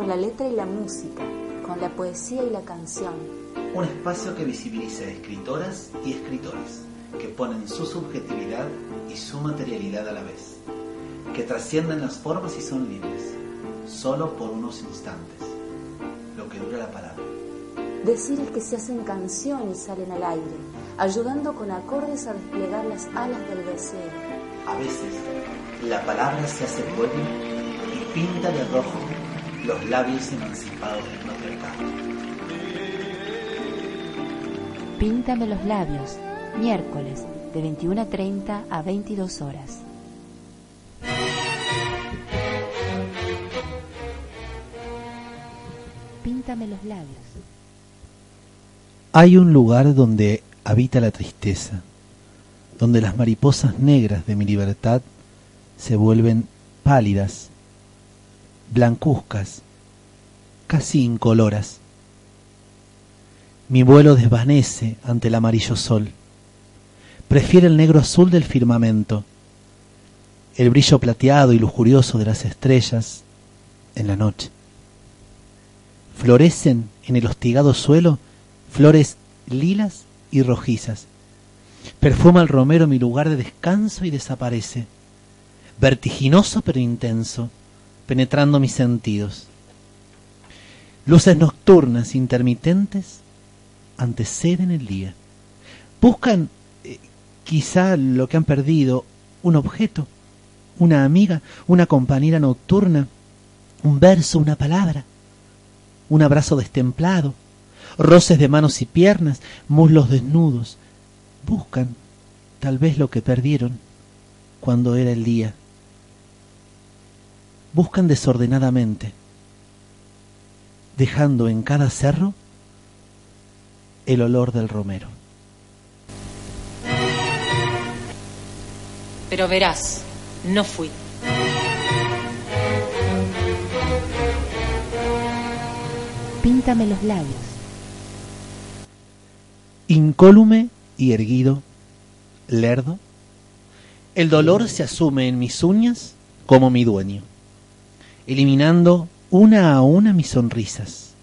con la letra y la música, con la poesía y la canción. Un espacio que visibiliza escritoras y escritores que ponen su subjetividad y su materialidad a la vez, que trascienden las formas y son libres, solo por unos instantes, lo que dura la palabra. Decir es que se hacen canción y salen al aire, ayudando con acordes a desplegar las alas del deseo. A veces, la palabra se hace pueblo y pinta de rojo los labios emancipados del patriarcado. Píntame los labios, miércoles de 21.30 a 22 horas. Píntame los labios. Hay un lugar donde habita la tristeza, donde las mariposas negras de mi libertad se vuelven pálidas, blancuzcas, casi incoloras. Mi vuelo desvanece ante el amarillo sol. Prefiere el negro azul del firmamento, el brillo plateado y lujurioso de las estrellas en la noche. Florecen en el hostigado suelo flores lilas y rojizas. Perfuma el romero mi lugar de descanso y desaparece, vertiginoso pero intenso, penetrando mis sentidos. Luces nocturnas intermitentes anteceden el día. Buscan eh, quizá lo que han perdido, un objeto, una amiga, una compañera nocturna, un verso, una palabra, un abrazo destemplado, roces de manos y piernas, muslos desnudos. Buscan tal vez lo que perdieron cuando era el día. Buscan desordenadamente, dejando en cada cerro el olor del romero. Pero verás, no fui. Píntame los labios. Incólume y erguido, lerdo, el dolor se asume en mis uñas como mi dueño, eliminando una a una mis sonrisas.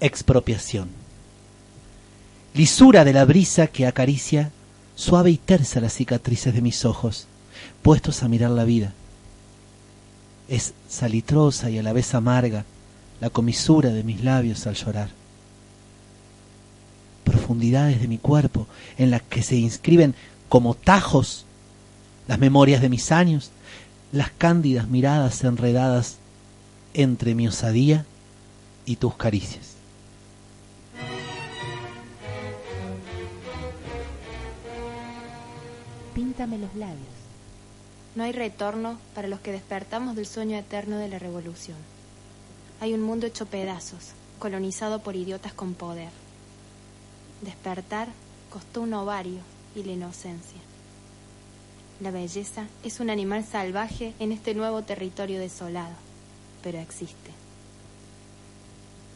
Expropiación. Lisura de la brisa que acaricia suave y tersa las cicatrices de mis ojos, puestos a mirar la vida. Es salitrosa y a la vez amarga la comisura de mis labios al llorar. Profundidades de mi cuerpo en las que se inscriben como tajos las memorias de mis años, las cándidas miradas enredadas entre mi osadía y tus caricias. Píntame los labios. No hay retorno para los que despertamos del sueño eterno de la revolución. Hay un mundo hecho pedazos, colonizado por idiotas con poder. Despertar costó un ovario y la inocencia. La belleza es un animal salvaje en este nuevo territorio desolado, pero existe.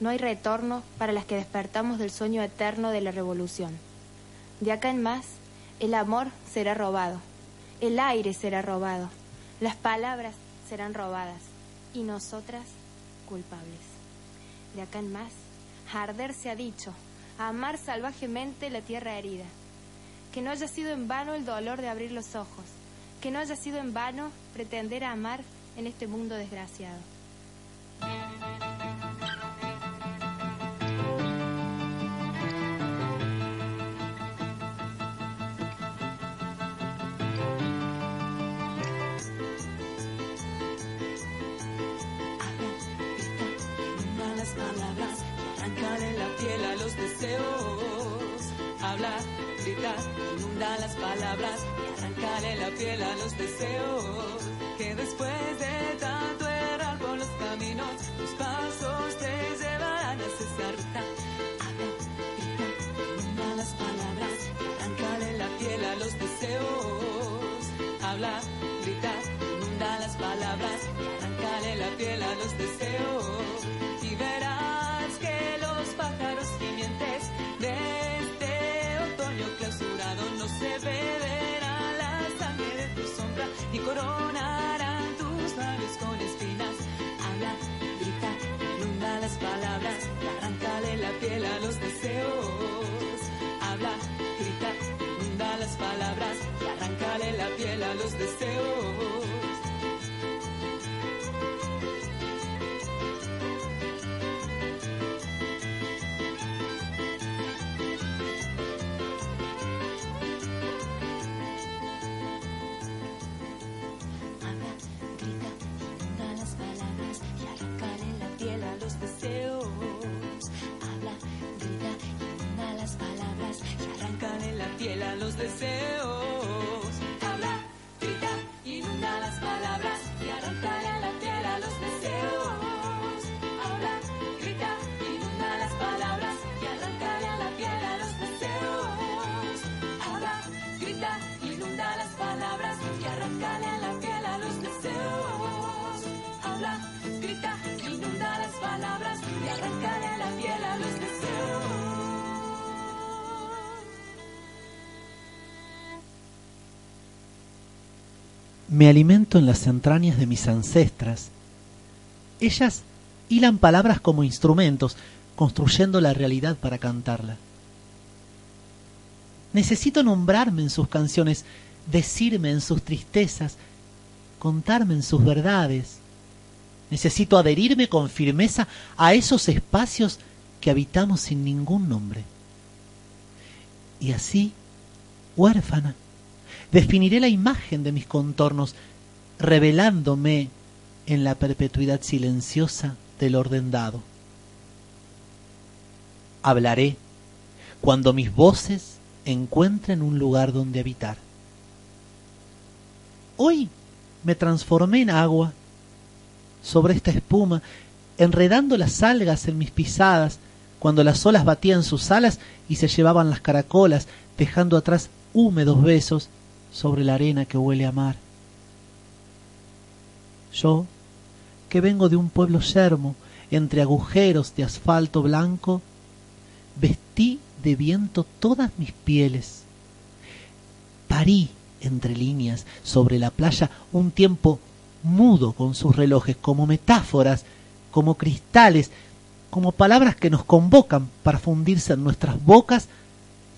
No hay retorno para las que despertamos del sueño eterno de la revolución. De acá en más, el amor será robado, el aire será robado, las palabras serán robadas y nosotras culpables. De acá en más, arder se ha dicho, amar salvajemente la tierra herida. Que no haya sido en vano el dolor de abrir los ojos, que no haya sido en vano pretender amar en este mundo desgraciado. quita las palabras y arrancale la piel a los deseos. Que después de tanto errar por los caminos, tus pasos te llevarán hacia esa ruta. Habla, grita, quita las palabras y arrancale la piel a los deseos. Habla, grita, inunda las palabras y arrancale la piel a los deseos. y corona. the. Me alimento en las entrañas de mis ancestras. Ellas hilan palabras como instrumentos, construyendo la realidad para cantarla. Necesito nombrarme en sus canciones, decirme en sus tristezas, contarme en sus verdades. Necesito adherirme con firmeza a esos espacios que habitamos sin ningún nombre. Y así, huérfana, definiré la imagen de mis contornos, revelándome en la perpetuidad silenciosa del orden dado. Hablaré cuando mis voces encuentren un lugar donde habitar. Hoy me transformé en agua sobre esta espuma, enredando las algas en mis pisadas, cuando las olas batían sus alas y se llevaban las caracolas, dejando atrás húmedos besos sobre la arena que huele a mar. Yo, que vengo de un pueblo yermo, entre agujeros de asfalto blanco, vestí de viento todas mis pieles. Parí entre líneas sobre la playa un tiempo mudo con sus relojes, como metáforas, como cristales, como palabras que nos convocan para fundirse en nuestras bocas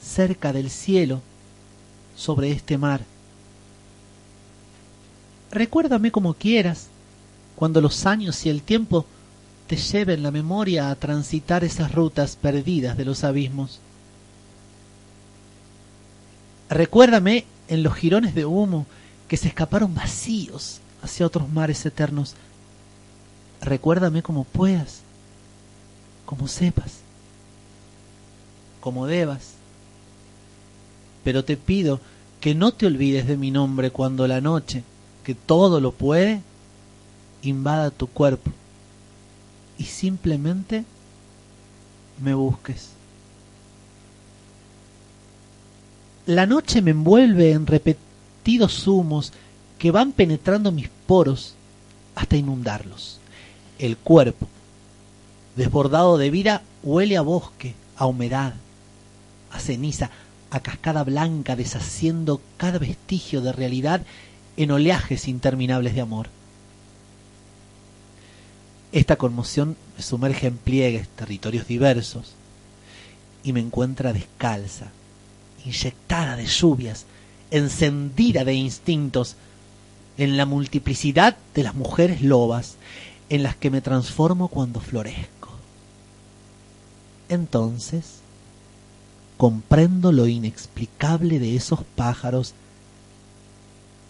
cerca del cielo, sobre este mar. Recuérdame como quieras, cuando los años y el tiempo te lleven la memoria a transitar esas rutas perdidas de los abismos. Recuérdame en los jirones de humo que se escaparon vacíos hacia otros mares eternos. Recuérdame como puedas, como sepas, como debas. Pero te pido que no te olvides de mi nombre cuando la noche, que todo lo puede, invada tu cuerpo y simplemente me busques. La noche me envuelve en repetidos humos que van penetrando mis poros hasta inundarlos. El cuerpo, desbordado de vida, huele a bosque, a humedad, a ceniza, a cascada blanca, deshaciendo cada vestigio de realidad en oleajes interminables de amor. Esta conmoción me sumerge en pliegues, territorios diversos, y me encuentra descalza, inyectada de lluvias, encendida de instintos, en la multiplicidad de las mujeres lobas en las que me transformo cuando florezco. Entonces, comprendo lo inexplicable de esos pájaros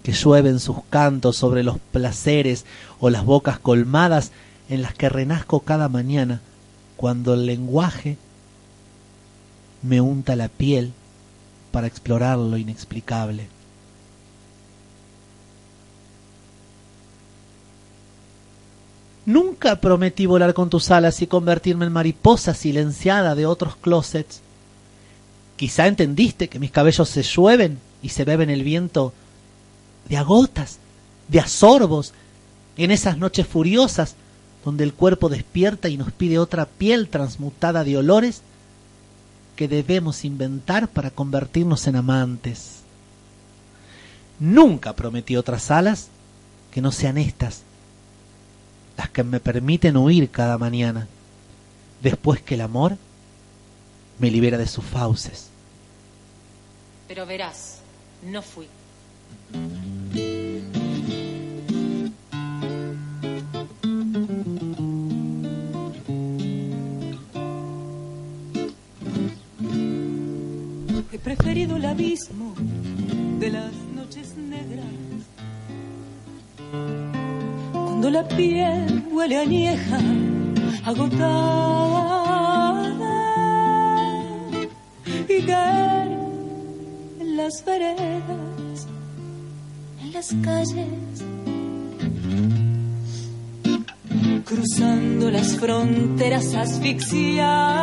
que llueven sus cantos sobre los placeres o las bocas colmadas en las que renazco cada mañana cuando el lenguaje me unta la piel para explorar lo inexplicable. Nunca prometí volar con tus alas y convertirme en mariposa silenciada de otros closets. Quizá entendiste que mis cabellos se llueven y se beben el viento de agotas, de asorbos, en esas noches furiosas donde el cuerpo despierta y nos pide otra piel transmutada de olores que debemos inventar para convertirnos en amantes. Nunca prometí otras alas que no sean estas, las que me permiten huir cada mañana, después que el amor me libera de sus fauces. Pero verás, no fui. He preferido el abismo de las noches negras cuando la piel huele añeja, agotada, en las veredas, en las calles, cruzando las fronteras asfixiadas.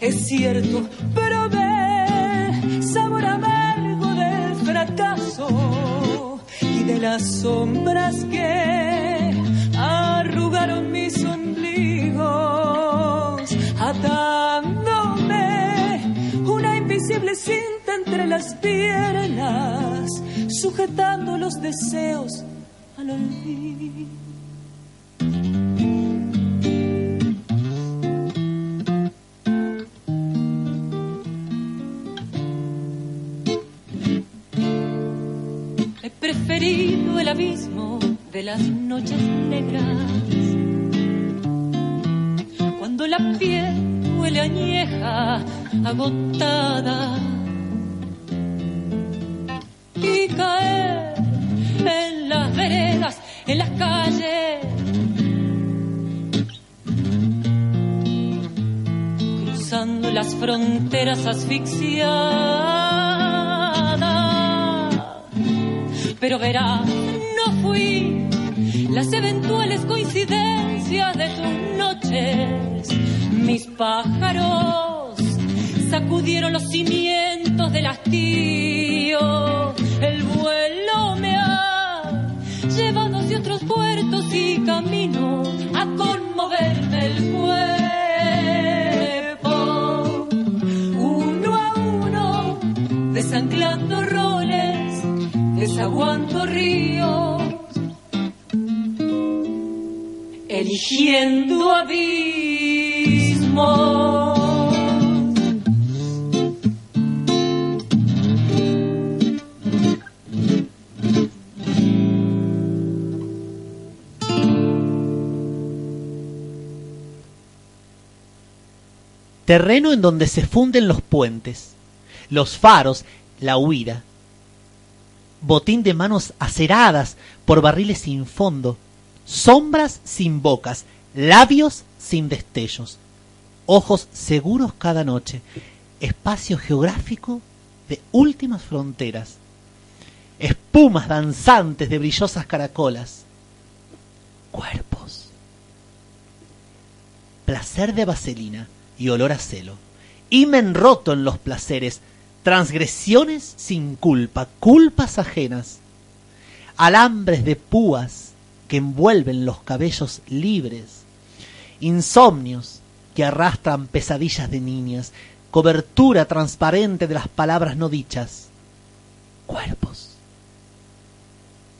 Es cierto, pero ve sabor amargo del fracaso y de las sombras que arrugaron mis atándome una invisible cinta entre las piernas, sujetando los deseos al olvido. He preferido el abismo de las noches negras, añeja, agotada, y caer en las veredas, en las calles. Cruzando las fronteras asfixiadas. Pero verás, no fui las eventuales coincidencias de tus noches. Mis pájaros sacudieron los cimientos del hastío. El vuelo me ha llevado hacia otros puertos y camino a conmoverme el cuerpo. Uno a uno, desanclando roles, desaguando ríos eligiendo abismo. Terreno en donde se funden los puentes, los faros, la huida. Botín de manos aceradas por barriles sin fondo, sombras sin bocas, labios sin destellos, ojos seguros cada noche, espacio geográfico de últimas fronteras, espumas danzantes de brillosas caracolas, cuerpos, placer de vaselina y olor a celo, himen roto en los placeres, transgresiones sin culpa, culpas ajenas, alambres de púas que envuelven los cabellos libres, insomnios que arrastran pesadillas de niñas, cobertura transparente de las palabras no dichas, cuerpos,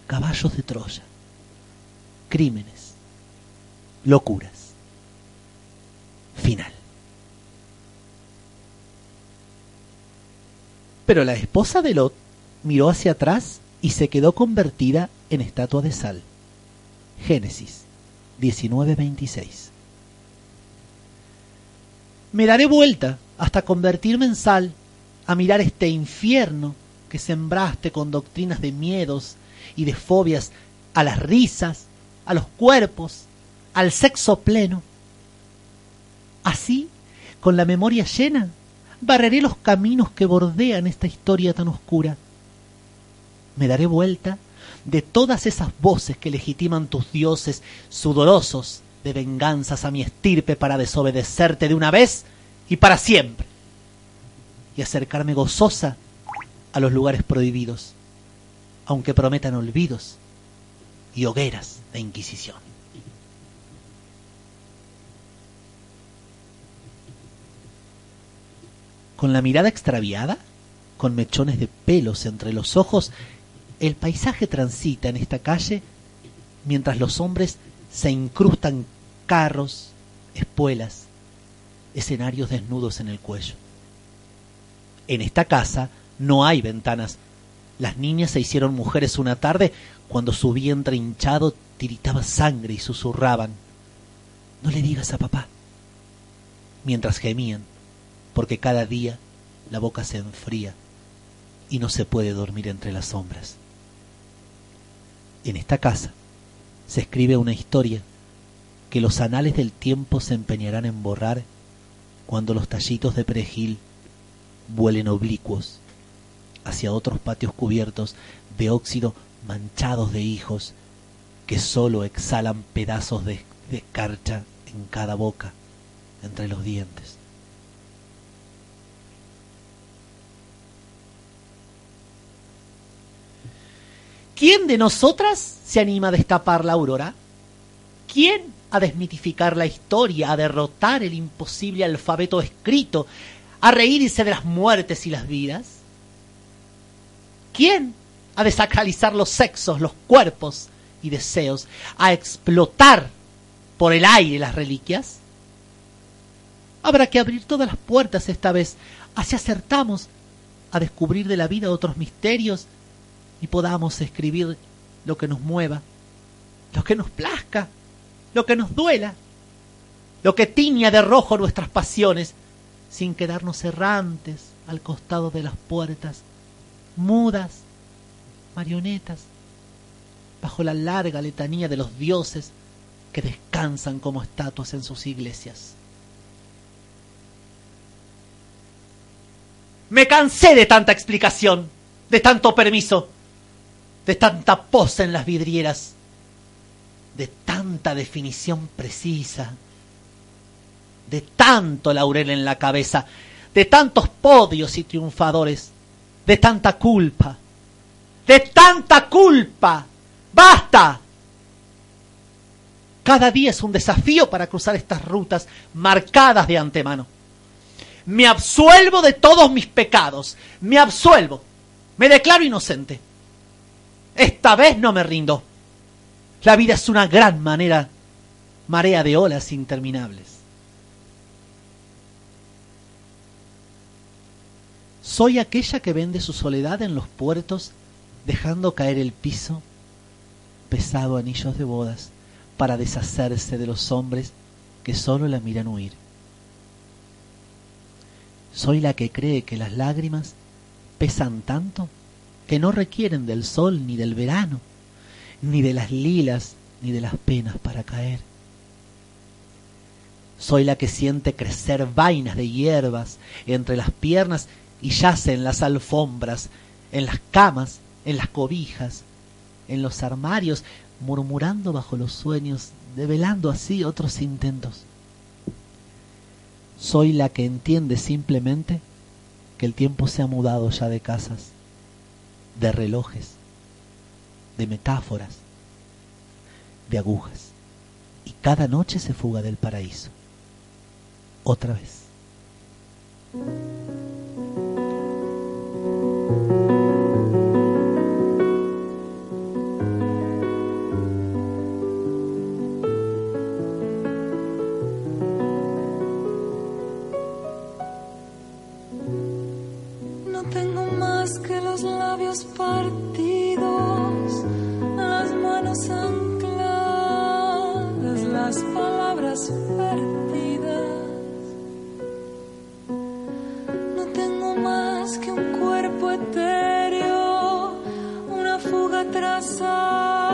caballos de Troya, crímenes, locuras, final. Pero la esposa de Lot miró hacia atrás y se quedó convertida en estatua de sal. Génesis 19:26. Me daré vuelta hasta convertirme en sal, a mirar este infierno que sembraste con doctrinas de miedos y de fobias a las risas, a los cuerpos, al sexo pleno. Así, con la memoria llena, barreré los caminos que bordean esta historia tan oscura. Me daré vuelta de todas esas voces que legitiman tus dioses sudorosos de venganzas a mi estirpe para desobedecerte de una vez y para siempre, y acercarme gozosa a los lugares prohibidos, aunque prometan olvidos y hogueras de inquisición. Con la mirada extraviada, con mechones de pelos entre los ojos, el paisaje transita en esta calle mientras los hombres se incrustan carros, espuelas, escenarios desnudos en el cuello. En esta casa no hay ventanas. Las niñas se hicieron mujeres una tarde cuando su vientre hinchado tiritaba sangre y susurraban, no le digas a papá, mientras gemían, porque cada día la boca se enfría y no se puede dormir entre las sombras. En esta casa se escribe una historia que los anales del tiempo se empeñarán en borrar cuando los tallitos de perejil vuelen oblicuos hacia otros patios cubiertos de óxido manchados de hijos que sólo exhalan pedazos de, de escarcha en cada boca, entre los dientes. ¿Quién de nosotras se anima a destapar la aurora? ¿Quién a desmitificar la historia, a derrotar el imposible alfabeto escrito, a reírse de las muertes y las vidas? quién? A desacralizar los sexos, los cuerpos y deseos, a explotar por el aire las reliquias. Habrá que abrir todas las puertas esta vez, así acertamos a descubrir de la vida otros misterios y podamos escribir lo que nos mueva, lo que nos plazca, lo que nos duela, lo que tiña de rojo nuestras pasiones, sin quedarnos errantes al costado de las puertas, mudas, marionetas, bajo la larga letanía de los dioses que descansan como estatuas en sus iglesias. Me cansé de tanta explicación, de tanto permiso, de tanta pose en las vidrieras, de tanta definición precisa, de tanto laurel en la cabeza, de tantos podios y triunfadores, de tanta culpa, de tanta culpa. ¡Basta! Cada día es un desafío para cruzar estas rutas marcadas de antemano. Me absuelvo de todos mis pecados, me absuelvo, me declaro inocente. Esta vez no me rindo. La vida es una gran manera, marea de olas interminables. Soy aquella que vende su soledad en los puertos, dejando caer el piso pesado anillos de bodas para deshacerse de los hombres que solo la miran huir. Soy la que cree que las lágrimas pesan tanto que no requieren del sol ni del verano, ni de las lilas ni de las penas para caer. Soy la que siente crecer vainas de hierbas entre las piernas y yace en las alfombras, en las camas, en las cobijas, en los armarios, murmurando bajo los sueños, develando así otros intentos. Soy la que entiende simplemente que el tiempo se ha mudado ya de casas, de relojes, de metáforas, de agujas, y cada noche se fuga del paraíso. Otra vez. Que un cuerpo etéreo, una fuga trazada,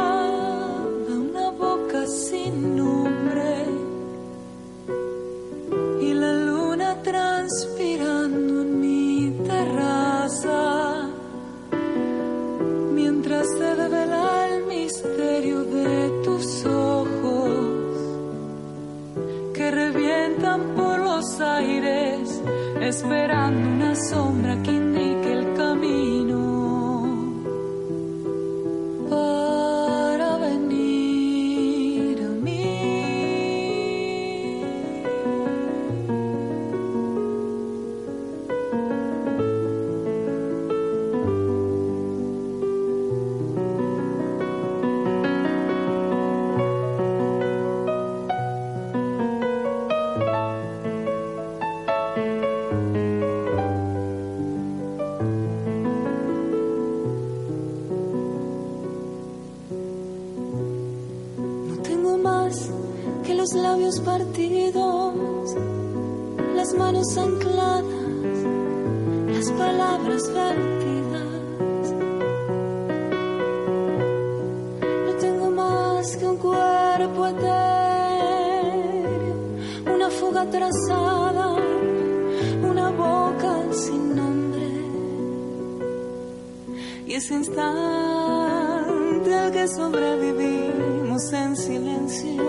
que sobrevivimos en silencio.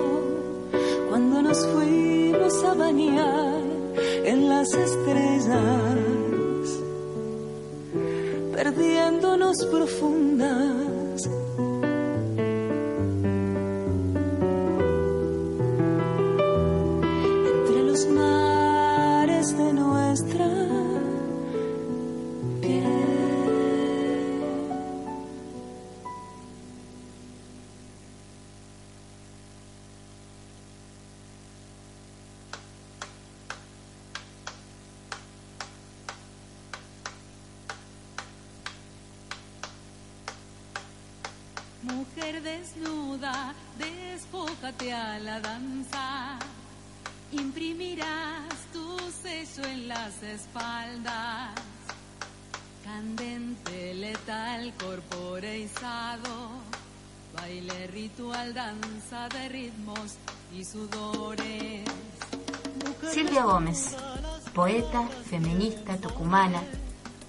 Cuando nos fuimos a bañar en las estrellas perdiéndonos profundas desnuda, despójate a la danza. Imprimirás tu sello en las espaldas. Candente, letal, corporeizado. Baile ritual, danza de ritmos y sudores. Silvia Gómez, poeta, feminista, tucumana,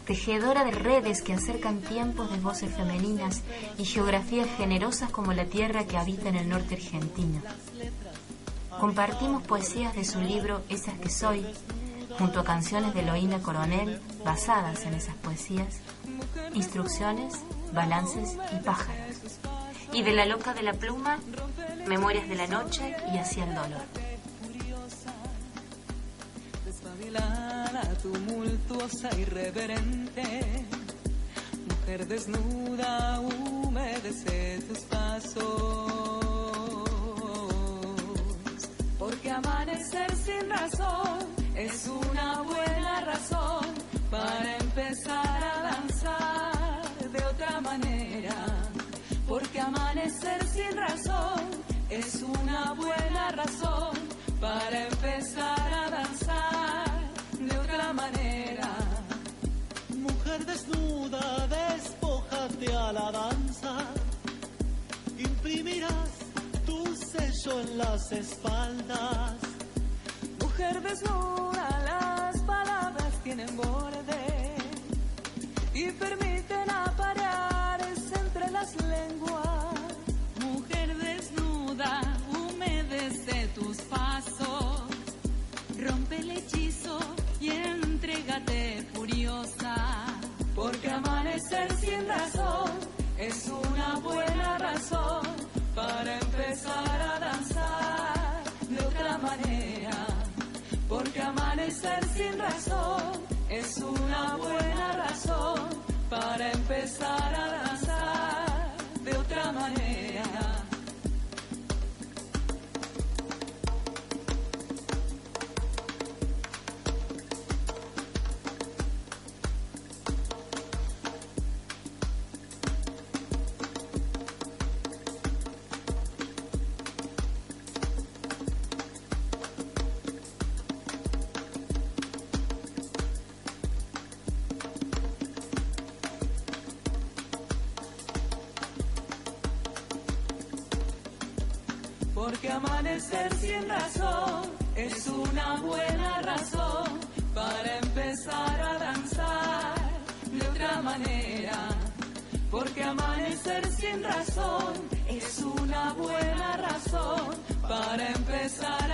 tejedora de redes que acercan tiempos de voces femeninas y geografías generosas como la tierra que habita en el norte argentino. Compartimos poesías de su libro Esas que soy, junto a canciones de Loína Coronel basadas en esas poesías, instrucciones, balances y pájaros. Y de la loca de la pluma, Memorias de la noche y Hacia el dolor. Despabilada, tumultuosa, irreverente. Mujer desnuda, humedece tus pasos. Porque amanecer sin razón es una buena razón para empezar a danzar de otra manera. Porque amanecer sin razón es una buena razón Mujer desnuda, despójate a la danza. Imprimirás tu sello en las espaldas. Mujer desnuda, una buena razón para empezar a amanecer sin razón es una buena razón para empezar a danzar de otra manera. Porque amanecer sin razón es una buena razón para empezar